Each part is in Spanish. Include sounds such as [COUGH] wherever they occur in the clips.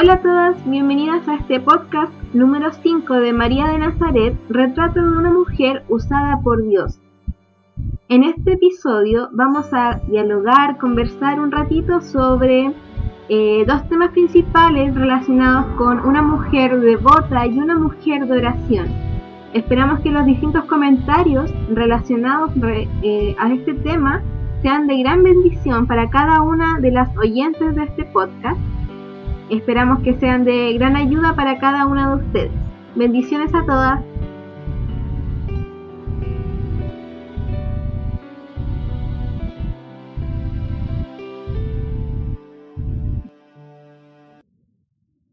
Hola a todas, bienvenidas a este podcast número 5 de María de Nazaret, retrato de una mujer usada por Dios. En este episodio vamos a dialogar, conversar un ratito sobre eh, dos temas principales relacionados con una mujer devota y una mujer de oración. Esperamos que los distintos comentarios relacionados eh, a este tema sean de gran bendición para cada una de las oyentes de este podcast Esperamos que sean de gran ayuda para cada una de ustedes. Bendiciones a todas.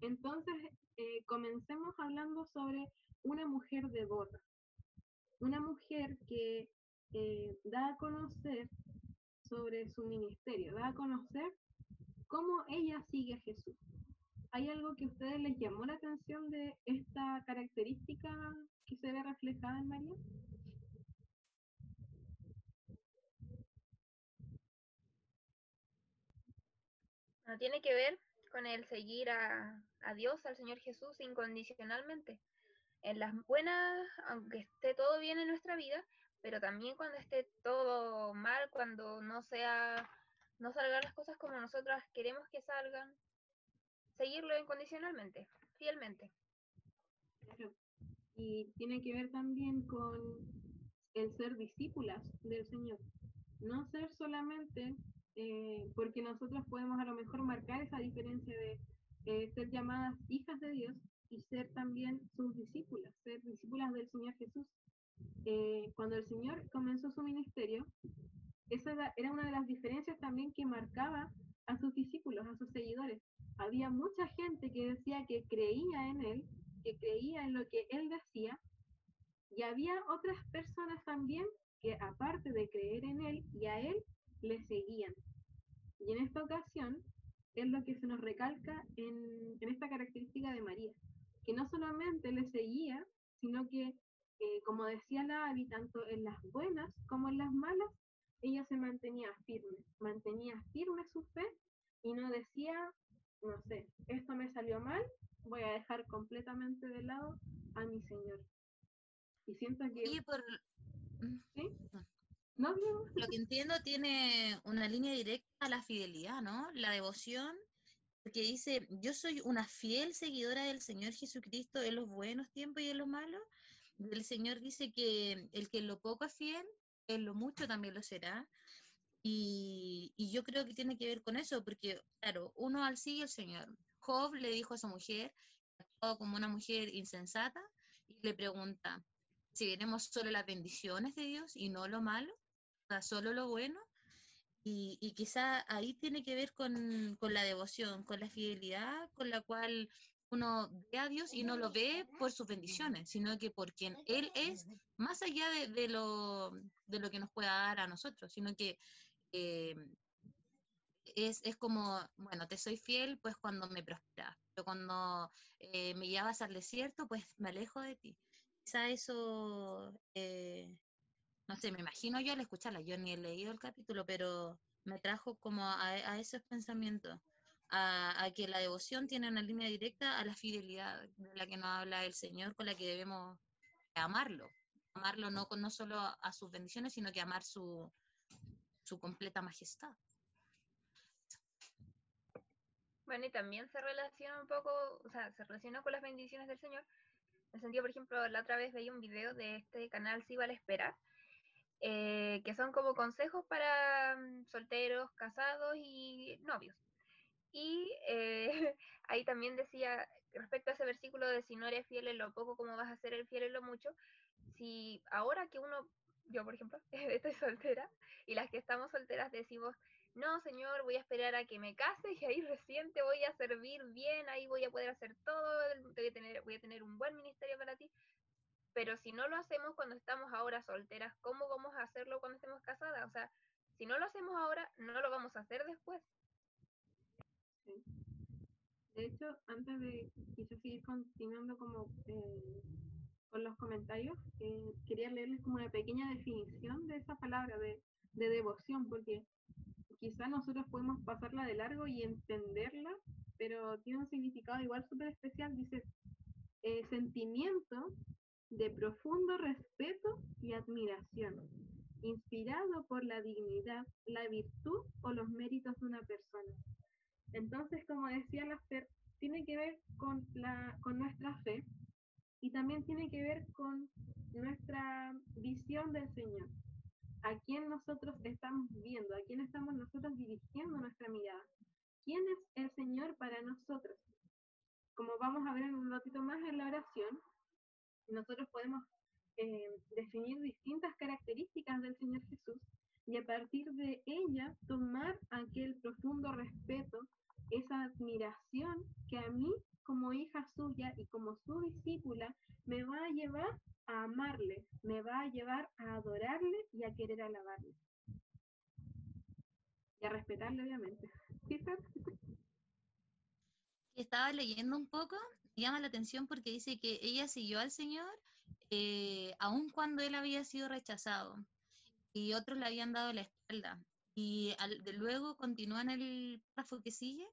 Entonces, eh, comencemos hablando sobre una mujer devota. Una mujer que eh, da a conocer sobre su ministerio, da a conocer cómo ella sigue a Jesús. ¿Hay algo que a ustedes les llamó la atención de esta característica que se ve reflejada en María? tiene que ver con el seguir a, a, Dios, al Señor Jesús, incondicionalmente. En las buenas, aunque esté todo bien en nuestra vida, pero también cuando esté todo mal, cuando no sea, no salgan las cosas como nosotras queremos que salgan, seguirlo incondicionalmente, fielmente. Y tiene que ver también con el ser discípulas del Señor. No ser solamente eh, porque nosotros podemos a lo mejor marcar esa diferencia de eh, ser llamadas hijas de Dios y ser también sus discípulas, ser discípulas del Señor Jesús. Eh, cuando el Señor comenzó su ministerio, esa era una de las diferencias también que marcaba a sus discípulos, a sus seguidores había mucha gente que decía que creía en él, que creía en lo que él decía, y había otras personas también que aparte de creer en él y a él, le seguían. Y en esta ocasión es lo que se nos recalca en, esta característica de María, que no solamente le seguía, sino que, eh, como decía la Abby, tanto en las buenas como en las malas, ella se mantenía firme, mantenía firme su fe y no decía, no sé, esto me salió mal, voy a dejar completamente de lado a mi Señor. Y siento que... por... ¿Sí? ¿No? Lo que entiendo tiene una línea directa a la fidelidad, ¿no? La devoción, porque dice, yo soy una fiel seguidora del Señor Jesucristo en los buenos tiempos y en los malos. El Señor dice que el que en lo poco es fiel, lo mucho también lo será. Y, yo creo que tiene que ver con eso, porque, claro, uno al sí el Señor. Job le dijo a su mujer, como una mujer insensata, y le pregunta si veremos solo las bendiciones de Dios y no lo malo, solo lo bueno. Y, y quizá ahí tiene que ver con, con, la devoción, con la fidelidad con la cual uno ve a Dios y no lo ve por sus bendiciones, sino que por quien Él es, más allá de, lo, de lo que nos pueda dar a nosotros, sino que eh, es, es, como, bueno, te soy fiel pues cuando me prosperas, pero cuando eh, me llevas al desierto, pues me alejo de ti. Quizá eso, eh, no sé, me imagino yo al escucharla, yo ni he leído el capítulo, pero me trajo como a, esos pensamientos, a, que la devoción tiene una línea directa a la fidelidad de la que nos habla el Señor, con la que debemos amarlo, amarlo no, no solo a sus bendiciones, sino que amar su, su completa majestad. Bueno, y también se relaciona un poco, o sea, se relaciona con las bendiciones del Señor. En el sentido, por ejemplo, la otra vez veía un video de este canal Si vale esperar, eh, que son como consejos para mm, solteros, casados y novios. Y eh, [LAUGHS] ahí también decía, respecto a ese versículo de si no eres fiel en lo poco, ¿cómo vas a ser el fiel en lo mucho? Si ahora que uno yo por ejemplo, [LAUGHS] estoy soltera, y las que estamos solteras decimos, no, señor, voy a esperar a que me case y ahí recién te voy a servir bien, ahí voy a poder hacer todo, voy a tener, voy a tener un buen ministerio para ti. Pero si no lo hacemos cuando estamos ahora solteras, ¿cómo vamos a hacerlo cuando estemos casadas? O sea, si no lo hacemos ahora, no lo vamos a hacer después. De hecho, antes de quizás seguir continuando como eh, con los comentarios, eh, quería leerles como una pequeña definición de esa palabra de, de, devoción, porque quizá nosotros podemos pasarla de largo y entenderla, pero tiene un significado igual súper especial. Dice, eh, sentimiento de profundo respeto y admiración, inspirado por la dignidad, la virtud o los méritos de una persona. Entonces, como decía la Fer, tiene que ver con, la, con nuestra fe y también tiene que ver con nuestra visión del Señor. A quién nosotros estamos viendo, a quién estamos nosotros dirigiendo nuestra mirada. ¿Quién es el Señor para nosotros? Como vamos a ver en un ratito más en la oración, nosotros podemos eh, definir distintas características del Señor Jesús y a partir de ella tomar aquel profundo respeto, esa admiración que a mí como hija suya y como su discípula me va a llevar a amarle, me va a llevar a adorarle y a querer alabarle. Y a respetarle, obviamente. Estaba leyendo un poco, llama la atención porque dice que ella siguió al Señor eh, aun cuando él había sido rechazado y otros le habían dado la espalda. Y luego continúa en el párrafo que sigue.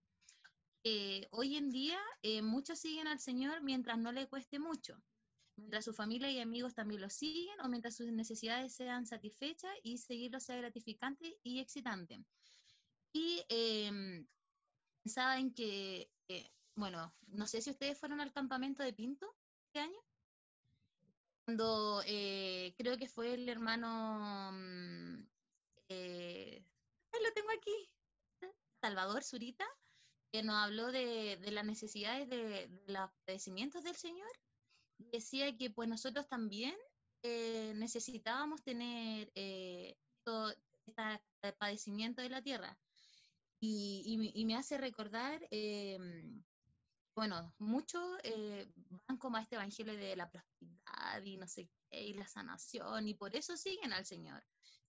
Eh, hoy en día eh, muchos siguen al Señor mientras no le cueste mucho, mientras su familia y amigos también lo siguen o mientras sus necesidades sean satisfechas y seguirlo sea gratificante y excitante. Y eh, pensaba en que, bueno, no sé si ustedes fueron al campamento de Pinto este año cuando eh, creo que fue el hermano, mm, lo tengo aquí, Salvador Zurita, que nos habló de, las necesidades de, los padecimientos del Señor. Decía que pues nosotros también eh, necesitábamos tener todo este padecimiento de la tierra. Y, y me hace recordar em, bueno, muchos eh, van como a este evangelio de la prosperidad y no sé qué, y la sanación, y por eso siguen al Señor,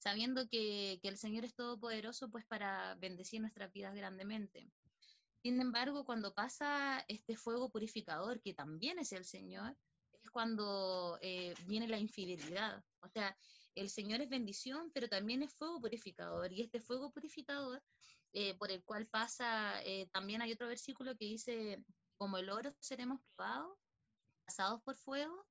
sabiendo que, que el Señor es todopoderoso pues para bendecir nuestras vidas grandemente. Sin embargo, cuando pasa este fuego purificador, que también es el Señor, es cuando eh, viene la infidelidad. O sea, el Señor es bendición, pero también es fuego purificador. Y este fuego purificador, eh, por el cual pasa, también hay otro versículo que dice, como el oro seremos probados, pasados por fuego,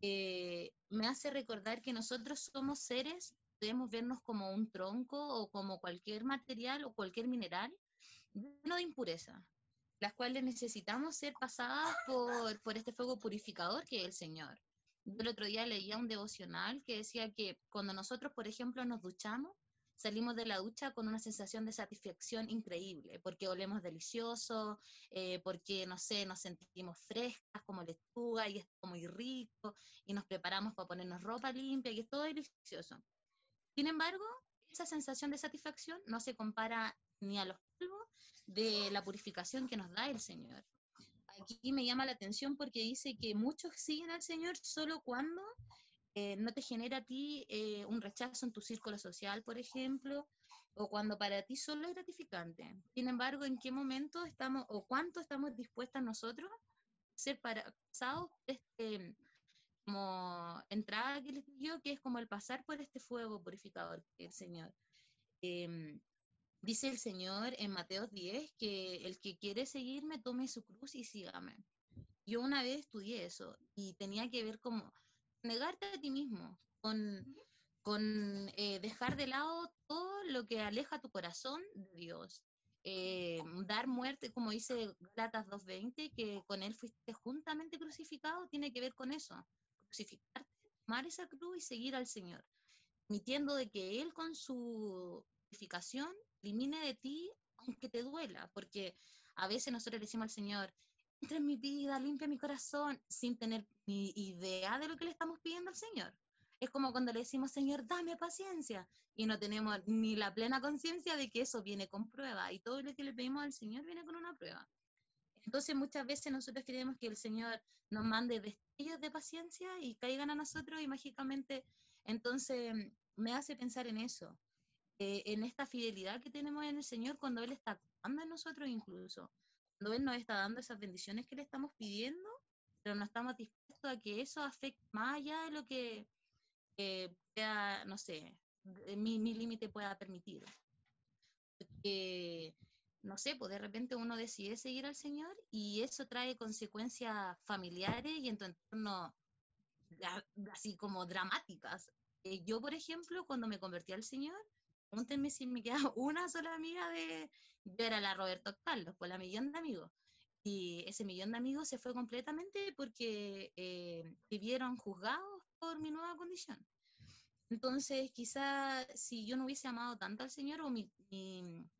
eh, me hace recordar que nosotros somos seres, podemos vernos como un tronco o como cualquier material o cualquier mineral lleno de impureza, las cuales necesitamos ser pasadas por, por este fuego purificador que es el Señor. Yo el otro día leía un devocional que decía que cuando nosotros, por ejemplo, nos duchamos, salimos de la ducha con una sensación de satisfacción increíble, porque olemos delicioso, eh, porque, no sé, nos sentimos frescas como lechuga y es muy rico, y nos preparamos para ponernos ropa limpia y es todo delicioso. Sin embargo, esa sensación de satisfacción no se compara ni a los polvos de la purificación que nos da el Señor. Aquí me llama la atención porque dice que muchos siguen al Señor solo cuando eh, no te genera a ti eh, un rechazo en tu círculo social, por ejemplo, o cuando para ti solo es gratificante. Sin embargo, ¿en qué momento estamos o cuánto estamos dispuestas nosotros a ser pasados este, como entrada que les digo, que es como el pasar por este fuego purificador que el Señor. Em, dice el Señor en Mateo 10 que el que quiere seguirme tome su cruz y sígame. Yo una vez estudié eso y tenía que ver como negarte a ti mismo, con, con eh, dejar de lado todo lo que aleja tu corazón de Dios. Eh, dar muerte, como dice Galatas 2.20, que con Él fuiste juntamente crucificado, tiene que ver con eso. Crucificarte, tomar esa cruz y seguir al Señor, admitiendo de que Él con su crucificación elimine de ti aunque te duela, porque a veces nosotros le decimos al Señor, entra en mi vida, limpia mi corazón, sin tener ni idea de lo que le estamos pidiendo al Señor. Es como cuando le decimos, Señor, dame paciencia, y no tenemos ni la plena conciencia de que eso viene con prueba, y todo lo que le pedimos al Señor viene con una prueba. Entonces muchas veces nosotros queremos que el Señor nos mande destellos de paciencia y caigan a nosotros y mágicamente, entonces me hace pensar en eso, eh, en esta fidelidad que tenemos en el Señor cuando Él está actuando en nosotros incluso cuando Él nos está dando esas bendiciones que le estamos pidiendo, pero no estamos dispuestos a que eso afecte más allá de lo que eh, no sé, mi, mi límite pueda permitir. porque, no sé, pues de repente uno decide seguir al Señor y eso trae consecuencias familiares y en tu entorno así como dramáticas. Eh, yo, por ejemplo, cuando me convertí al Señor, pregúntenme si me queda [LAUGHS] una sola amiga de... Yo era la Roberto Carlos, pues la millón de amigos. Y ese millón de amigos se fue completamente porque eh, vivieron juzgados por mi nueva condición. Entonces, quizá si yo no hubiese amado tanto al Señor o mi,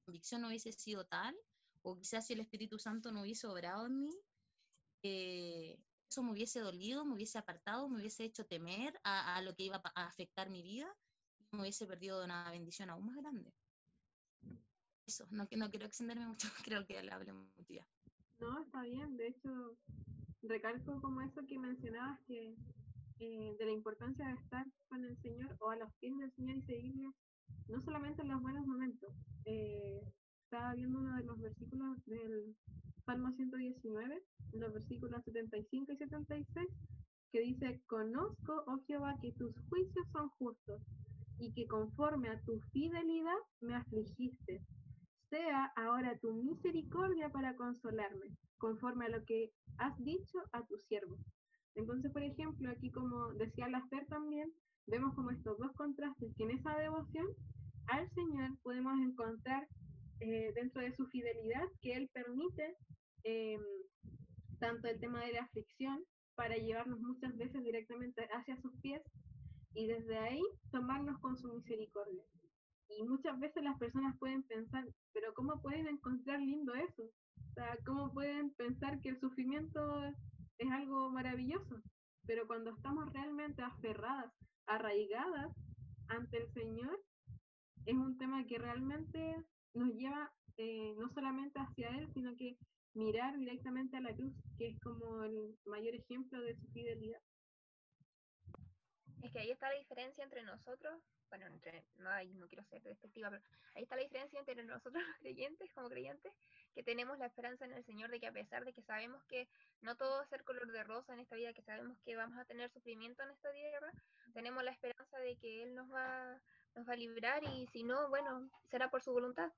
convicción no hubiese sido tal, o quizás si el Espíritu Santo no hubiese obrado en mí, eh, eso me hubiese dolido, me hubiese apartado, me hubiese hecho temer a, lo que iba a afectar mi vida, y me hubiese perdido una bendición aún más grande. Eso, no, no quiero extenderme mucho, [LAUGHS] creo que ya le hablé mucho ya. No, está bien, de hecho, recalco como eso que mencionabas que eh, de la importancia de estar con el Señor o a los pies del Señor y seguirle, no solamente en los buenos momentos. Eh, estaba viendo uno de los versículos del Salmo 119, los versículos 75 y 76, que dice, conozco, oh Jehová, que tus juicios son justos y que conforme a tu fidelidad me afligiste. Sea ahora tu misericordia para consolarme, conforme a lo que has dicho a tu siervo. Entonces, por ejemplo, aquí como decía la Fer también, vemos como estos dos contrastes, que en esa devoción al Señor podemos encontrar eh, dentro de su fidelidad que Él permite em, tanto el tema de la aflicción para llevarnos muchas veces directamente hacia sus pies y desde ahí tomarnos con su misericordia. Y muchas veces las personas pueden pensar, pero ¿cómo pueden encontrar lindo eso? O sea, ¿cómo pueden pensar que el sufrimiento es algo maravilloso, pero cuando estamos realmente aferradas, arraigadas ante el Señor, es un tema que realmente nos lleva eh, no solamente hacia Él, sino que mirar directamente a la cruz, que es como el mayor ejemplo de su fidelidad. Es que ahí está la diferencia entre nosotros, bueno, entre, no, no quiero ser despectiva, pero ahí está la diferencia entre nosotros [LAUGHS] los creyentes, como creyentes, que tenemos la esperanza en el Señor de que a pesar de que sabemos que no todo a ser color de rosa en esta vida, que sabemos que vamos a tener sufrimiento en esta tierra, tenemos la esperanza de que Él nos va, nos va a librar y si no, bueno, será por su voluntad.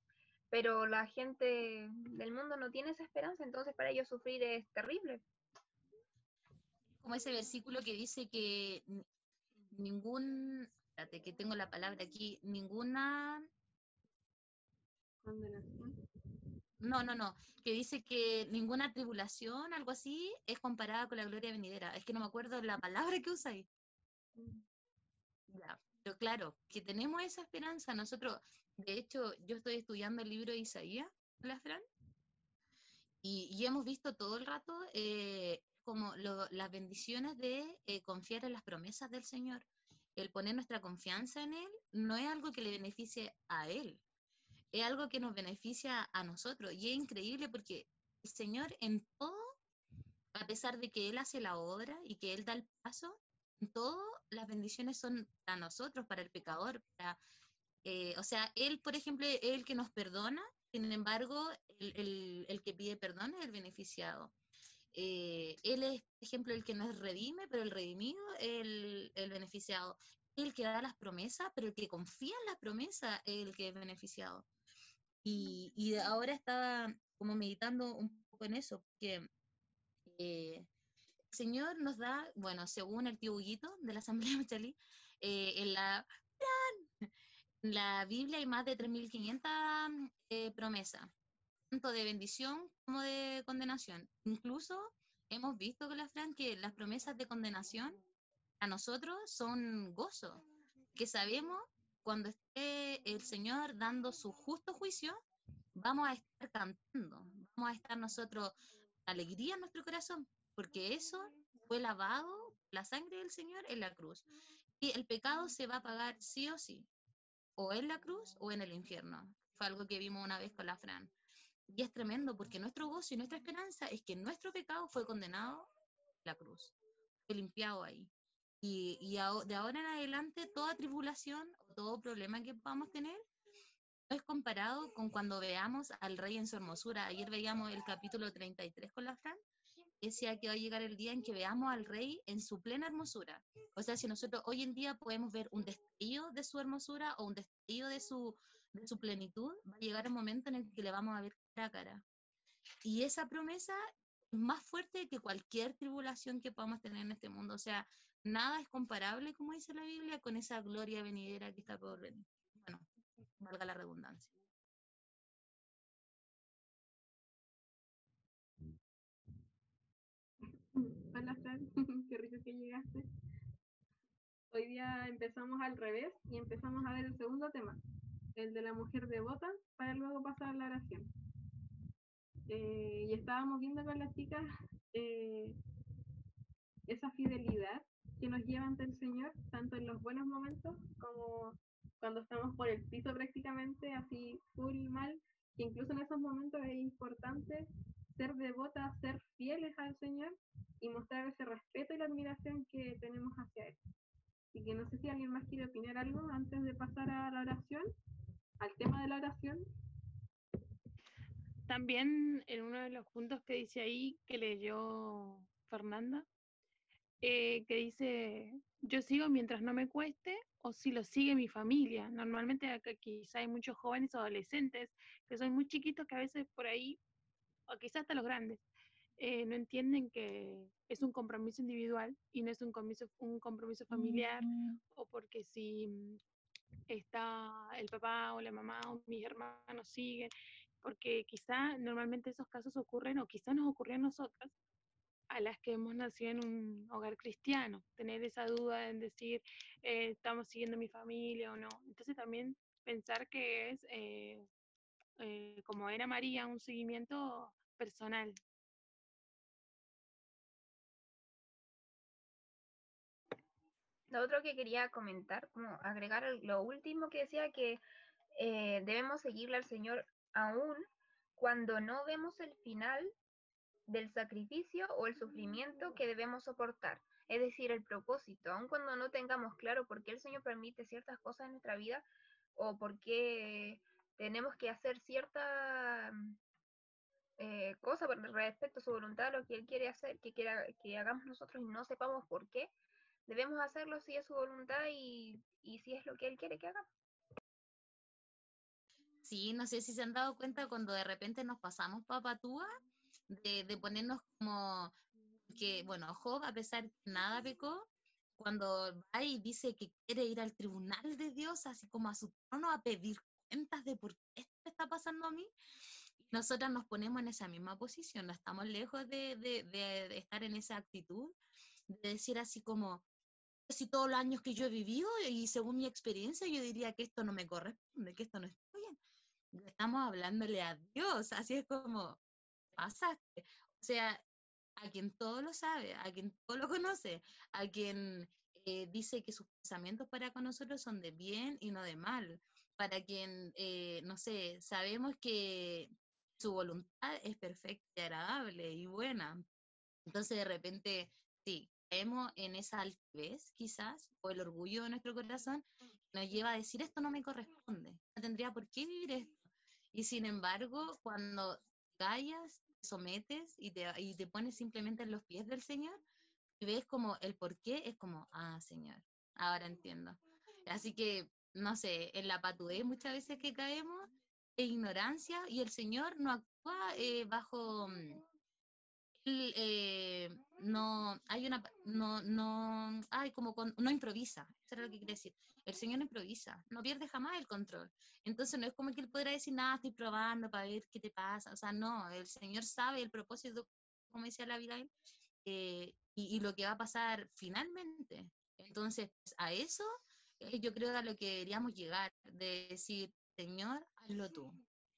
Pero la gente del mundo no tiene esa esperanza, entonces para ellos sufrir es terrible. Como ese versículo que dice que ningún, espérate que tengo la palabra aquí, ninguna no, no, no, que dice que ninguna tribulación, algo así, es comparada con la gloria venidera. Es que no me acuerdo la palabra que usa ahí. Mm. Ya, pero claro, que tenemos esa esperanza. Nosotros, de hecho, yo estoy estudiando el libro de Isaías, la Fran, y, hemos visto todo el rato eh, como las bendiciones de eh, confiar en las promesas del Señor. El poner nuestra confianza en Él no es algo que le beneficie a Él, es algo que nos beneficia a nosotros. Y es increíble porque el Señor en todo, a pesar de que Él hace la obra y que Él da el paso, en todo las bendiciones son para nosotros, para el pecador. Eh, o sea, Él, por ejemplo, es el que nos perdona, sin embargo, el, que pide perdón es el beneficiado. Eh, él es, por ejemplo, el que nos redime, pero el redimido es el, el beneficiado. El que da las promesas, pero el que confía en las promesas es el que es beneficiado. Y, y ahora estaba como meditando un poco en eso, porque eh, el Señor nos da, bueno, según el tío Huguito de la Asamblea [LAUGHS] Machalí, eh, en la, en la Biblia hay más de 3.500 eh, promesas, tanto de bendición como de condenación. Incluso hemos visto con la Fran que las promesas de condenación a nosotros son gozo, que sabemos cuando esté el Señor dando su justo juicio, vamos a estar cantando, vamos a estar nosotros alegría en nuestro corazón, porque eso fue lavado, la sangre del Señor en la cruz. Y el pecado se va a pagar sí o sí, o en la cruz o en el infierno. Fue algo que vimos una vez con la Fran. Y es tremendo porque nuestro gozo y nuestra esperanza es que nuestro pecado fue condenado en la cruz, fue limpiado ahí. Y, y de ahora en adelante, toda tribulación o todo problema que podamos tener es comparado con cuando veamos al rey en su hermosura. Ayer veíamos el capítulo 33 con la Fran, decía que va a llegar el día en que veamos al rey en su plena hermosura. O sea, si nosotros hoy en día podemos ver un destello de su hermosura o un destello de su de su plenitud, va a llegar el momento en el que le vamos a ver cara. Y esa promesa es más fuerte que cualquier tribulación que podamos tener en este mundo. O sea, nada es comparable, como dice la Biblia, con esa gloria venidera que está por venir. Bueno, valga la redundancia. Hola, Fran, [LAUGHS] qué rico que llegaste. Hoy día empezamos al revés y empezamos a ver el segundo tema, el de la mujer devota, para luego pasar a la oración. Eh, y estábamos viendo con las chicas eh, esa fidelidad que nos lleva ante el Señor, tanto en los buenos momentos como cuando estamos por el piso prácticamente, así full mal, que incluso en esos momentos es importante ser devotas, ser fieles al Señor y mostrar ese respeto y la admiración que tenemos hacia Él. Y que no sé si alguien más quiere opinar algo antes de pasar a la oración, al tema de la oración. También en uno de los puntos que dice ahí, que leyó Fernanda, eh, que dice, yo sigo mientras no me cueste o si lo sigue mi familia. Normalmente acá quizá hay muchos jóvenes o adolescentes que son muy chiquitos que a veces por ahí, o quizás hasta los grandes, eh, no entienden que es un compromiso individual y no es un compromiso, un compromiso familiar o porque si mm, está el papá o la mamá o mis hermanos siguen, porque quizá normalmente esos casos ocurren o quizá nos ocurrió a nosotras, a las que hemos nacido en un hogar cristiano, tener esa duda en decir, eh, estamos siguiendo mi familia o no. Entonces también pensar que es, eh, eh, como era María, un seguimiento personal. Lo otro que quería comentar, como agregar lo último que decía que debemos seguirle al Señor aún cuando no vemos el final del sacrificio o el sufrimiento que debemos soportar, es decir, el propósito, aun cuando no tengamos claro por qué el Señor permite ciertas cosas en nuestra vida o por qué tenemos que hacer cierta eh, cosa respecto a su voluntad, lo que Él quiere hacer, que quiera que hagamos nosotros y no sepamos por qué, debemos hacerlo si es su voluntad y, y si es lo que Él quiere que hagamos. Sí, no sé si se han dado cuenta cuando de repente nos pasamos papatúa, de, de ponernos como que, bueno, Job, a pesar de que nada pecó, cuando va y dice que quiere ir al tribunal de Dios, así como a su trono, a pedir cuentas de por qué esto está pasando a mí, nosotras nos ponemos en esa misma posición, no estamos lejos de, de, de, estar en esa actitud, de decir así como, si todos los años que yo he vivido y según mi experiencia, yo diría que esto no me corresponde, que esto no bien estamos hablándole a Dios, así es como pasaste. O sea, a quien todo lo sabe, a quien todo lo conoce, a quien eh, dice que sus pensamientos para con nosotros son de bien y no de mal, para quien, eh, no sé, sabemos que su voluntad es perfecta y agradable y buena. Entonces de repente, sí, caemos en esa altivez quizás, o el orgullo de nuestro corazón, nos lleva a decir esto no me corresponde, no tendría por qué vivir esto y sin embargo, cuando callas, te sometes y te, y te pones simplemente en los pies del Señor, y ves como el por qué, es como, ah, Señor, ahora entiendo. Así que, no sé, en la patudez muchas veces que caemos, es ignorancia, y el Señor no actúa eh, bajo... Eh, no hay una no no hay como no improvisa eso es lo que quiere decir. El Señor no improvisa no pierde jamás el control. Entonces no es como que él podrá decir nada estoy probando para ver qué te pasa o sea no el Señor sabe el propósito como decía la vida eh, y, y, lo que va a pasar finalmente. Entonces a eso eh, yo creo a lo que deberíamos llegar de decir Señor hazlo tú.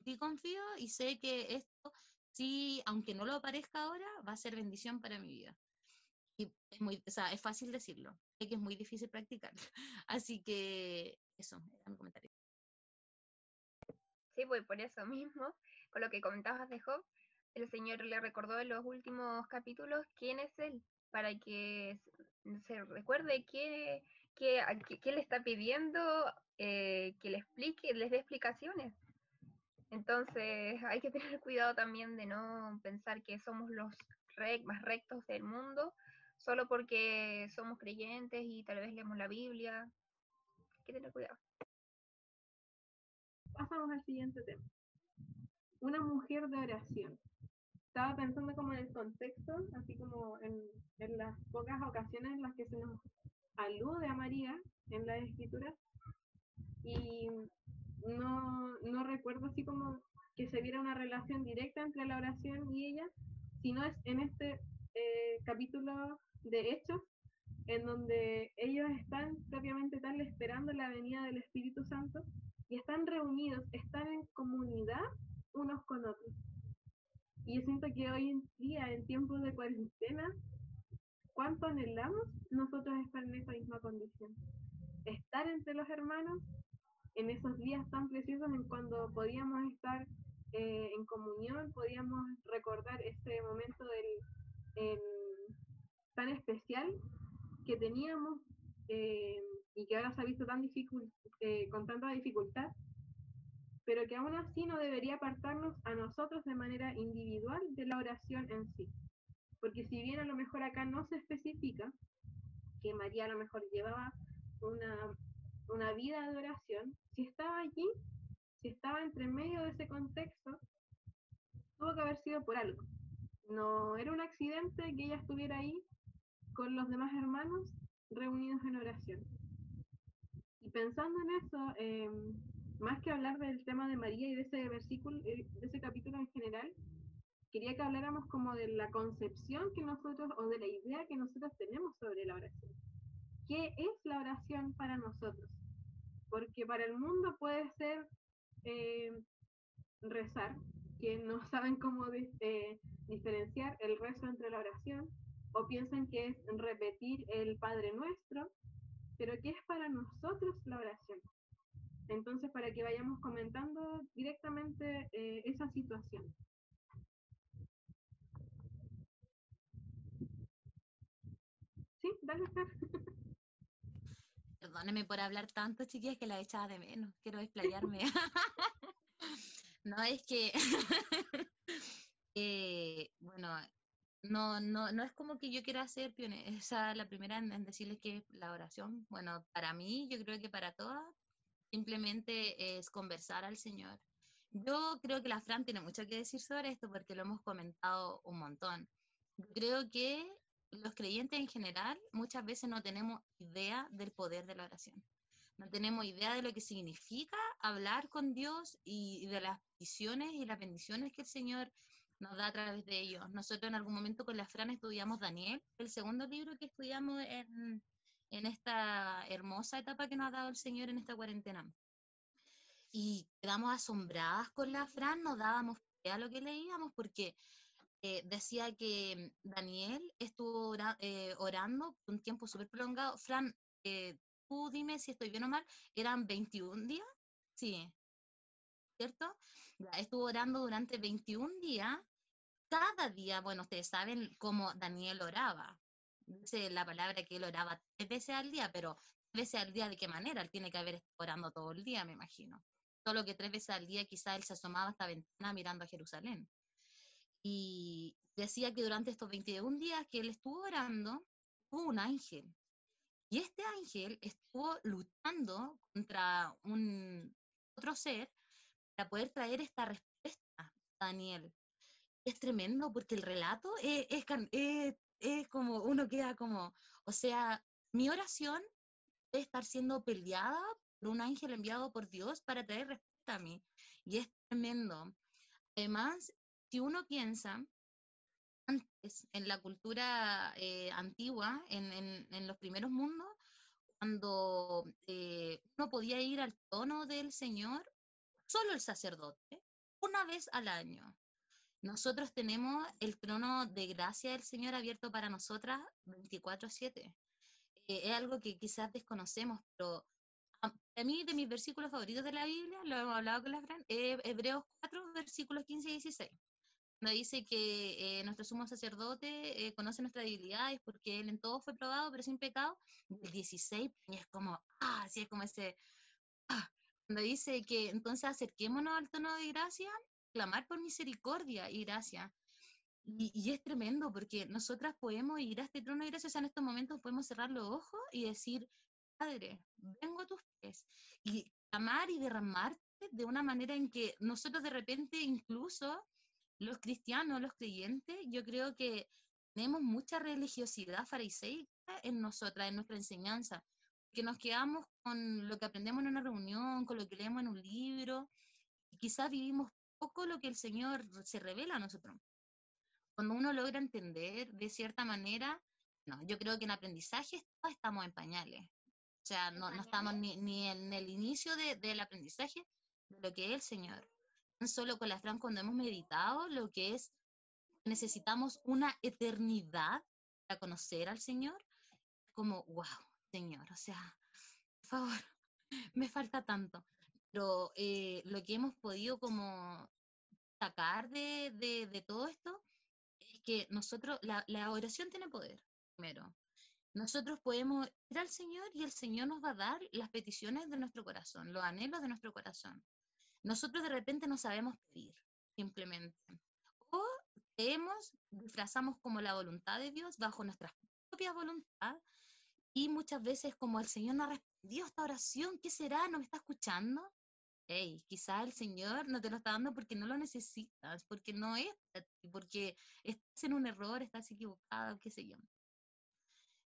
Y confío y sé que esto sí, aunque no lo parezca ahora, va a ser bendición para mi vida. Y es, muy, o sea, es fácil decirlo, sé que es muy difícil practicar. [LAUGHS] Así que eso, era mi comentario. Sí, pues por eso mismo, con lo que comentabas de Job, el Señor le recordó en los últimos capítulos quién es Él, para que se recuerde qué, qué, qué le está pidiendo, eh, que le explique, les dé explicaciones. Entonces hay que tener [LAUGHS] cuidado también de no pensar que somos los más rectos del mundo solo porque somos creyentes y tal vez leemos la Biblia. Hay que tener cuidado. pasamos al siguiente tema. Una mujer de oración. Estaba pensando como en el contexto, así como en, las pocas ocasiones en las que se nos alude a María en la escritura y no, no recuerdo así como que se viera una relación directa entre la oración y ella, sino es en este eh, capítulo de Hechos, en donde ellos están propiamente tal esperando la venida del Espíritu Santo y están reunidos, están en comunidad unos con otros. Y yo siento que hoy en día, en tiempos de cuarentena, ¿cuánto anhelamos nosotros estar en esa misma condición? Estar entre los hermanos en esos días tan preciosos en cuando podíamos estar eh, en comunión, podíamos recordar este momento del, tan especial que teníamos eh, y que ahora se ha visto tan eh, con tanta dificultad, pero que aún así no debería apartarnos a nosotros de manera individual de la oración en sí. Porque si bien a lo mejor acá no se especifica que María a lo mejor llevaba una, una vida de oración, si estaba allí, si estaba entre medio de ese contexto, tuvo que haber sido por algo. No era un accidente que ella estuviera ahí con los demás hermanos reunidos en oración. Y pensando en eso, em, más que hablar del tema de María y de ese versículo, eh, de ese capítulo en general, quería que habláramos como de la concepción que nosotros, o de la idea que nosotros tenemos sobre la oración. ¿Qué es la oración para nosotros? Porque para el mundo puede ser eh, rezar, que no [LAUGHS] saben cómo eh, diferenciar el rezo entre la oración, o piensan que es repetir el Padre Nuestro, pero ¿qué es para nosotros la oración? Entonces, para que vayamos comentando directamente eh, esa situación. Sí, dale, [LAUGHS] Perdóneme por hablar tanto, chiquillas, que la echaba de menos. Quiero explayarme. [LAUGHS] no, es que, [LAUGHS] eh, bueno, no, no, no es como que yo quiera ser pionera, la primera en, decirles que la oración, bueno, para mí, yo creo que para todas, simplemente es conversar al Señor. Yo creo que la Fran tiene mucho que decir sobre esto porque lo hemos comentado un montón. Yo creo que los creyentes en general muchas veces no tenemos idea del poder de la oración. No tenemos idea de lo que significa hablar con Dios y de las visiones y las bendiciones que el Señor nos da a través de ellos. Nosotros en algún momento con la Fran estudiamos Daniel, el segundo libro que estudiamos en, en esta hermosa etapa que nos ha dado el Señor en esta cuarentena. Y quedamos asombradas con la Fran, nos dábamos a lo que leíamos porque eh, decía que Daniel estuvo eh, orando un tiempo súper prolongado. Fran, eh, tú dime si estoy bien o mal, eran 21 días, sí, ¿cierto? Estuvo orando durante 21 días. Cada día, bueno, ustedes saben cómo Daniel oraba. Dice la palabra que él oraba tres veces al día, pero tres veces al día de qué manera? Él tiene que haber estado orando todo el día, me imagino. Solo que tres veces al día quizá él se asomaba a esta ventana mirando a Jerusalén y decía que durante estos 21 días que él estuvo orando, hubo un ángel. Y este ángel estuvo luchando contra un otro ser para poder traer esta respuesta a Daniel. Es tremendo porque el relato es, es, es como, uno queda como, o sea, mi oración debe estar siendo peleada por un ángel enviado por Dios para traer respuesta a mí. Y es tremendo. Además, si uno piensa antes en la cultura eh, antigua, en, los primeros mundos, cuando eh, uno podía ir al trono del Señor, solo el sacerdote, una vez al año. Nosotros tenemos el trono de gracia del Señor abierto para nosotras 24/7. Eh, es algo que quizás desconocemos, pero a, mí de mis versículos favoritos de la Biblia, lo hemos hablado con la Fran, Hebreos 4, versículos 15 y 16 dice que eh, nuestro sumo sacerdote eh, conoce nuestras debilidades porque él en todo fue probado, pero sin pecado. El 16 es como, ah, así es como ese, ah, cuando dice que entonces acerquémonos al tono de gracia, clamar por misericordia y gracia. Y, y, es tremendo porque nosotras podemos ir a este trono de gracia, o sea, en estos momentos podemos cerrar los ojos y decir, Padre, vengo a tus pies y clamar y derramar de una manera en que nosotros de repente, incluso los cristianos, los creyentes, yo creo que tenemos mucha religiosidad fariseica en nosotras, en nuestra enseñanza, que nos quedamos con lo que aprendemos en una reunión, con lo que leemos en un libro, y quizás vivimos poco lo que el Señor se revela a nosotros. Cuando uno logra entender de cierta manera, no, yo creo que en aprendizaje estamos en pañales. O sea, no, no estamos ni, ni, en el inicio de, del aprendizaje de lo que es el Señor. Solo con la Fran, cuando hemos meditado lo que es, necesitamos una eternidad para conocer al Señor, como, wow, Señor, o sea, por favor, [LAUGHS] me falta tanto. Pero eh, lo que hemos podido como sacar de, de, de todo esto es que nosotros, la, la oración tiene poder, primero. Nosotros podemos ir al Señor y el Señor nos va a dar las peticiones de nuestro corazón, los anhelos de nuestro corazón. Nosotros de repente no sabemos pedir, simplemente. O creemos, disfrazamos como la voluntad de Dios bajo nuestra propia voluntad y muchas veces como el Señor no ha respondido esta oración, ¿qué será? ¿No me está escuchando? Hey, quizá el Señor no te lo está dando porque no lo necesitas, porque no es porque estás en un error, estás equivocado, qué sé yo.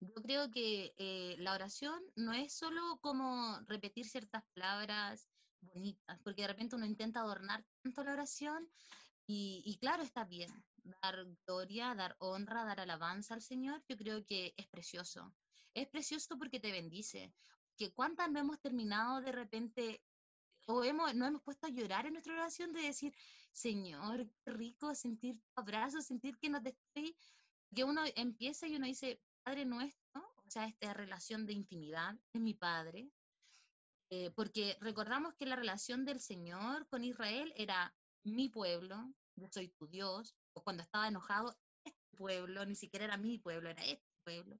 Yo creo que eh, la oración no es solo como repetir ciertas palabras bonitas, porque de repente uno intenta adornar tanto la oración y, y, claro, está bien, dar gloria, dar honra, dar alabanza al Señor, yo creo que es precioso. Es precioso porque te bendice, que cuántas no hemos terminado de repente o hemos, no hemos puesto a llorar en nuestra oración de decir, Señor, qué rico sentir tu abrazo, sentir que no te estoy, que uno empieza y uno dice, Padre nuestro, o sea, esta relación de intimidad, es mi Padre, eh, porque recordamos que la relación del Señor con Israel era mi pueblo, yo soy tu Dios, o cuando estaba enojado, este pueblo, ni siquiera era mi pueblo, era este pueblo,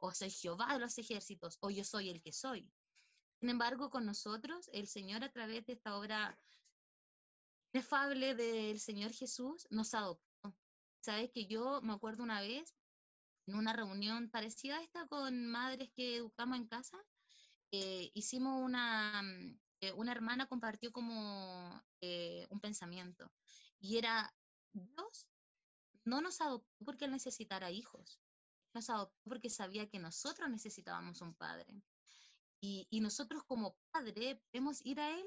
o soy Jehová de los ejércitos, o yo soy el que soy. Sin embargo, con nosotros, el Señor a través de esta obra inefable del Señor Jesús nos adoptó. Sabes que yo me acuerdo una vez en una reunión parecida a esta con madres que educamos en casa, eh, hicimos una, mm, eh, una hermana compartió como eh, un pensamiento y era, Dios no nos adoptó porque él necesitara hijos, nos adoptó porque sabía que nosotros necesitábamos un padre. Y, y nosotros como padre podemos ir a él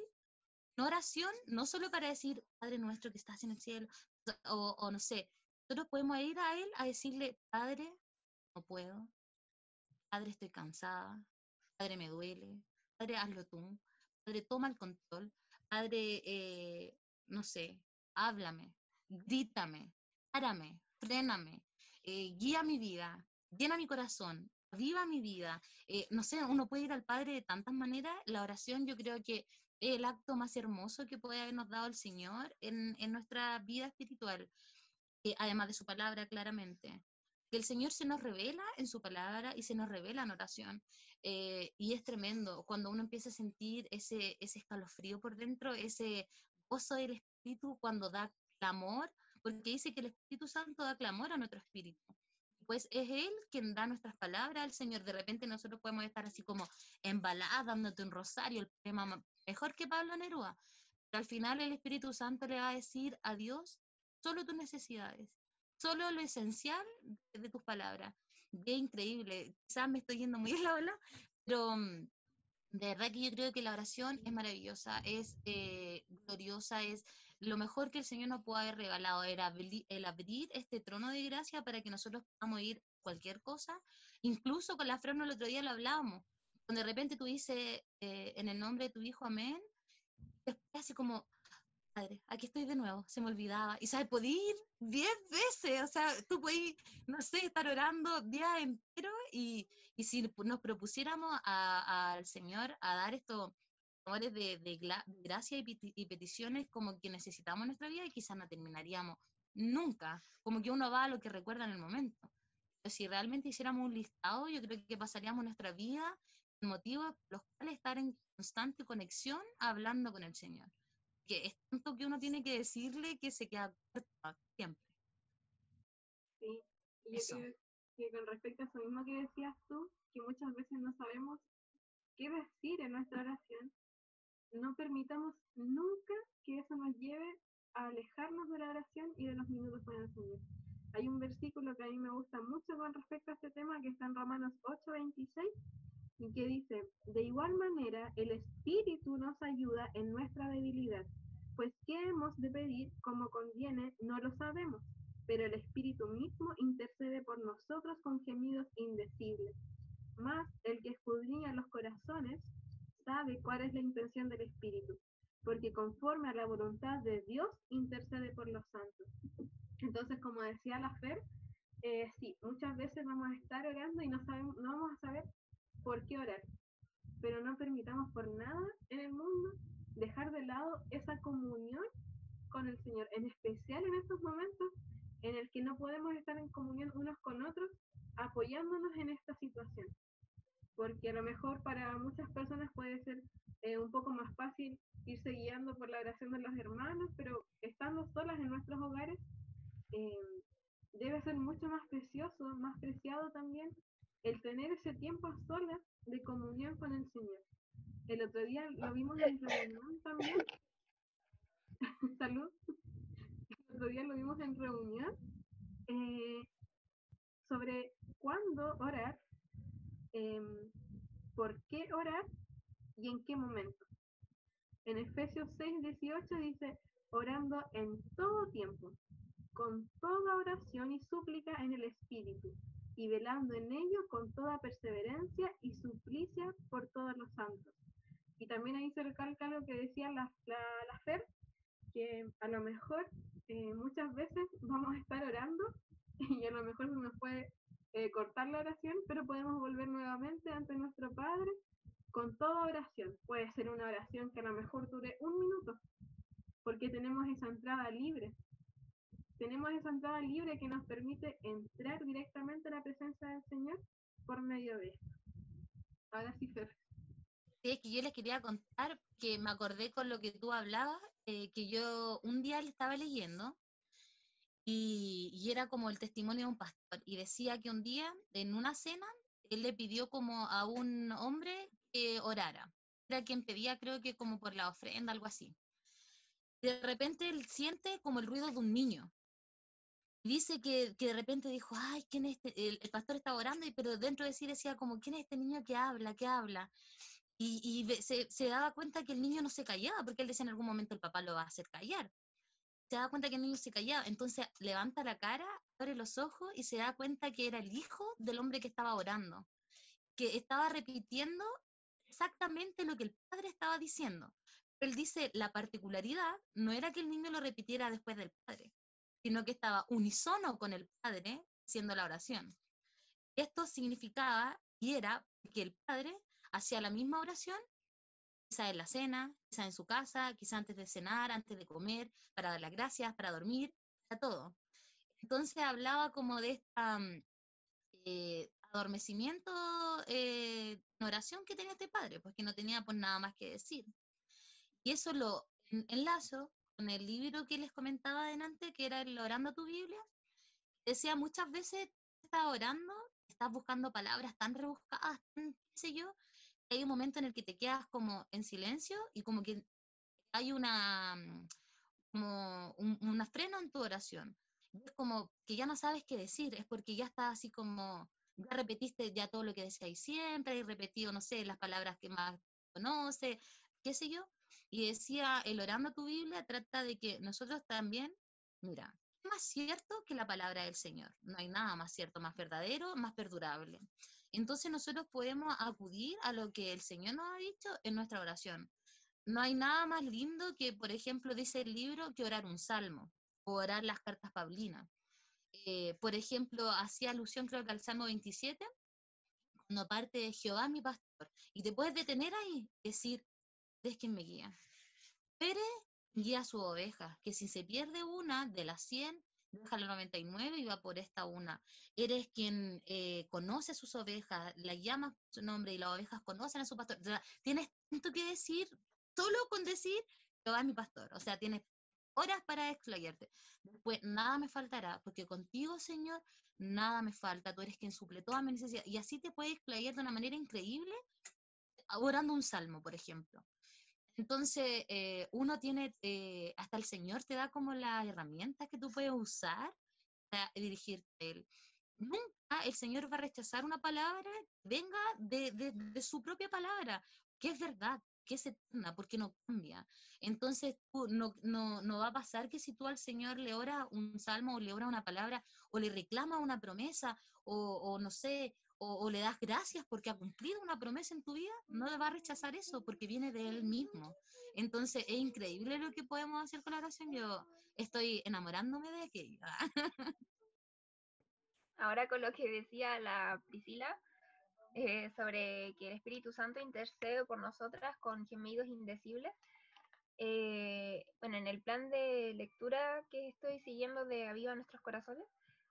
en oración, no solo para decir, Padre nuestro que estás en el cielo, o, o no sé, nosotros podemos ir a él a decirle, Padre, no puedo. Padre, estoy cansada. Padre, me duele. Padre, hazlo tú. Padre, toma el control. Padre, eh, no sé, háblame, grítame, párame, fréname, eh, guía mi vida, llena mi corazón, viva mi vida. Eh, no sé, uno puede ir al Padre de tantas maneras. La oración yo creo que es el acto más hermoso que puede habernos dado el Señor en, en nuestra vida espiritual, además de su palabra, claramente que el Señor se nos revela en su palabra y se nos revela en oración. Eh, y es tremendo cuando uno empieza a sentir ese, ese escalofrío por dentro, ese gozo del Espíritu cuando da clamor, porque dice que el Espíritu Santo da clamor a nuestro espíritu. Pues es Él quien da nuestras palabras al Señor. De repente nosotros podemos estar así como embaladas, dándote un rosario, el tema mejor que Pablo Neruda. Pero al final el Espíritu Santo le va a decir a Dios solo tus necesidades solo lo esencial de, tus palabras. Qué increíble. Quizás me estoy yendo muy a la ola, pero mm, de verdad que yo creo que la oración es maravillosa, es eh, gloriosa, es lo mejor que el Señor nos puede haber regalado, era el abrir este trono de gracia para que nosotros podamos ir cualquier cosa. Incluso con la freno el otro día lo hablábamos. Cuando de repente tú dices eh, en el nombre de tu hijo, amén, después así como, Padre, aquí estoy de nuevo, se me olvidaba. Y sabes, podí ir diez veces, o sea, tú podías, no sé, estar orando día entero y, y si nos propusiéramos al Señor a dar estos amores de, de, gracia y, peticiones como que necesitamos en nuestra vida y quizás no terminaríamos nunca, como que uno va a lo que recuerda en el momento. Pero si realmente hiciéramos un listado, yo creo que pasaríamos nuestra vida motivos por los cuales estar en constante conexión hablando con el Señor que es tanto que uno tiene que decirle que se queda corta siempre. Sí, y yo creo que con respecto a eso mismo que decías tú, que muchas veces no sabemos qué decir en nuestra oración, no permitamos nunca que eso nos lleve a alejarnos de la oración y de los minutos con el Señor. Hay un versículo que a mí me gusta mucho con respecto a este tema que está en Romanos 8:26 y que dice, de igual manera el Espíritu nos ayuda en nuestra debilidad, pues qué hemos de pedir como conviene no lo sabemos, pero el Espíritu mismo intercede por nosotros con gemidos indecibles. Más el que escudriña los corazones sabe cuál es la intención del Espíritu, porque conforme a la voluntad de Dios intercede por los santos. Entonces, como decía la Fer, eh, sí, muchas veces vamos a estar orando y no, sabemos, no vamos a saber por qué orar, pero no permitamos por nada en el mundo dejar de lado esa comunión con el Señor, en especial en estos momentos en el que no podemos estar en comunión unos con otros, apoyándonos en esta situación. Porque a lo mejor para muchas personas puede ser eh, un poco más fácil irse guiando por la oración de los hermanos, pero estando solas en nuestros hogares, eh, debe ser mucho más precioso, más preciado también el tener ese tiempo a solas de comunión con el Señor. El otro día lo vimos en [LAUGHS] reunión también. [LAUGHS] Salud. El otro día lo vimos en reunión eh, sobre cuándo orar, em, por qué orar y en qué momento. En Efesios 6, 18 dice, orando en todo tiempo, con toda oración y súplica en el Espíritu, y velando en ello con toda perseverancia y suplicia por todos los santos. Y también ahí se recalca lo que decía la, la, Fer, que a lo mejor eh, muchas veces vamos a estar orando y a lo mejor se nos puede eh, cortar la oración, pero podemos volver nuevamente ante nuestro Padre con toda oración. Puede ser una oración que a lo mejor dure un minuto, porque tenemos esa entrada libre. Tenemos esa entrada libre que nos permite entrar directamente a la presencia del Señor por medio de esto. Ahora sí, Fer. Sí, es que yo les quería contar que me acordé con lo que tú hablabas, eh, que yo un día le estaba leyendo y, y, era como el testimonio de un pastor y decía que un día en una cena él le pidió como a un hombre que orara. Era quien pedía creo que como por la ofrenda, algo así. De repente él siente como el ruido de un niño dice que, de repente dijo, ay, ¿quién es este? El, pastor estaba orando, pero dentro de sí decía como, ¿quién es este niño que habla, que habla? Y, y se, se, daba cuenta que el niño no se callaba, porque él decía en algún momento el papá lo va a hacer callar. Se daba cuenta que el niño se callaba, entonces levanta la cara, abre los ojos y se da cuenta que era el hijo del hombre que estaba orando, que estaba repitiendo exactamente lo que el padre estaba diciendo. Pero él dice, la particularidad no era que el niño lo repitiera después del padre, sino que estaba unisono con el Padre haciendo la oración. Esto significaba y era que el Padre hacía la misma oración, quizá en la cena, quizá en su casa, quizá antes de cenar, antes de comer, para dar las gracias, para dormir, para todo. Entonces hablaba como de este adormecimiento eh, en oración que tenía este padre, pues que no tenía pues nada más que decir. Y eso lo enlazo con el libro que les comentaba adelante, que era el Orando tu Biblia, decía muchas veces estás orando, estás buscando palabras tan rebuscadas, tan, qué sé yo, que hay un momento en el que te quedas como en silencio y como que hay una, mm, como un, una freno en tu oración. Es como que ya no sabes qué decir, es porque ya estás así como, ya repetiste ya todo lo que decías siempre, y repetido, no sé, las palabras que más conoces, qué sé yo, y decía, el orando tu Biblia trata de que nosotros también, mira, es más cierto que la palabra del Señor. No hay nada más cierto, más verdadero, más perdurable. Entonces nosotros podemos acudir a lo que el Señor nos ha dicho en nuestra oración. No hay nada más lindo que, por ejemplo, dice el libro, que orar un salmo o orar las cartas Paulinas. Eh, por ejemplo, hacía alusión creo que al Salmo 27, cuando parte de Jehová mi pastor. Y te puedes detener ahí, decir, es quien me guía. Pere guía a su oveja, que si se pierde una de las 100, deja la 99 y va por esta una. Eres quien eh, conoce a sus ovejas, la llama su nombre y las ovejas conocen a su pastor. tienes tanto que decir, solo con decir, Jehová es mi pastor. O sea, tienes horas para explayarte. Después, nada me faltará, porque contigo, Señor, nada me falta. Tú eres quien suple toda mi necesidad. Y así te puedes explayar de una manera increíble, orando un salmo, por ejemplo. Entonces, eh, uno tiene, eh, hasta el Señor te da como las herramientas que tú puedes usar para dirigirte a Él. Nunca el Señor va a rechazar una palabra venga de, de, su propia palabra, que es verdad, que es eterna, porque no cambia. Entonces, no, no, no, va a pasar que si tú al Señor le oras un salmo o le oras una palabra o le reclama una promesa o no sé, o, o, le das gracias porque ha cumplido una promesa en tu vida, no le va a rechazar eso porque viene de Él mismo. Entonces, es increíble lo que podemos hacer con la oración. Yo estoy enamorándome de aquello. [LAUGHS] Ahora con lo que decía la Priscila, eh, sobre que el Espíritu Santo intercede por nosotras con gemidos indecibles. Eh, bueno, en el plan de lectura que estoy siguiendo de Aviva Nuestros Corazones,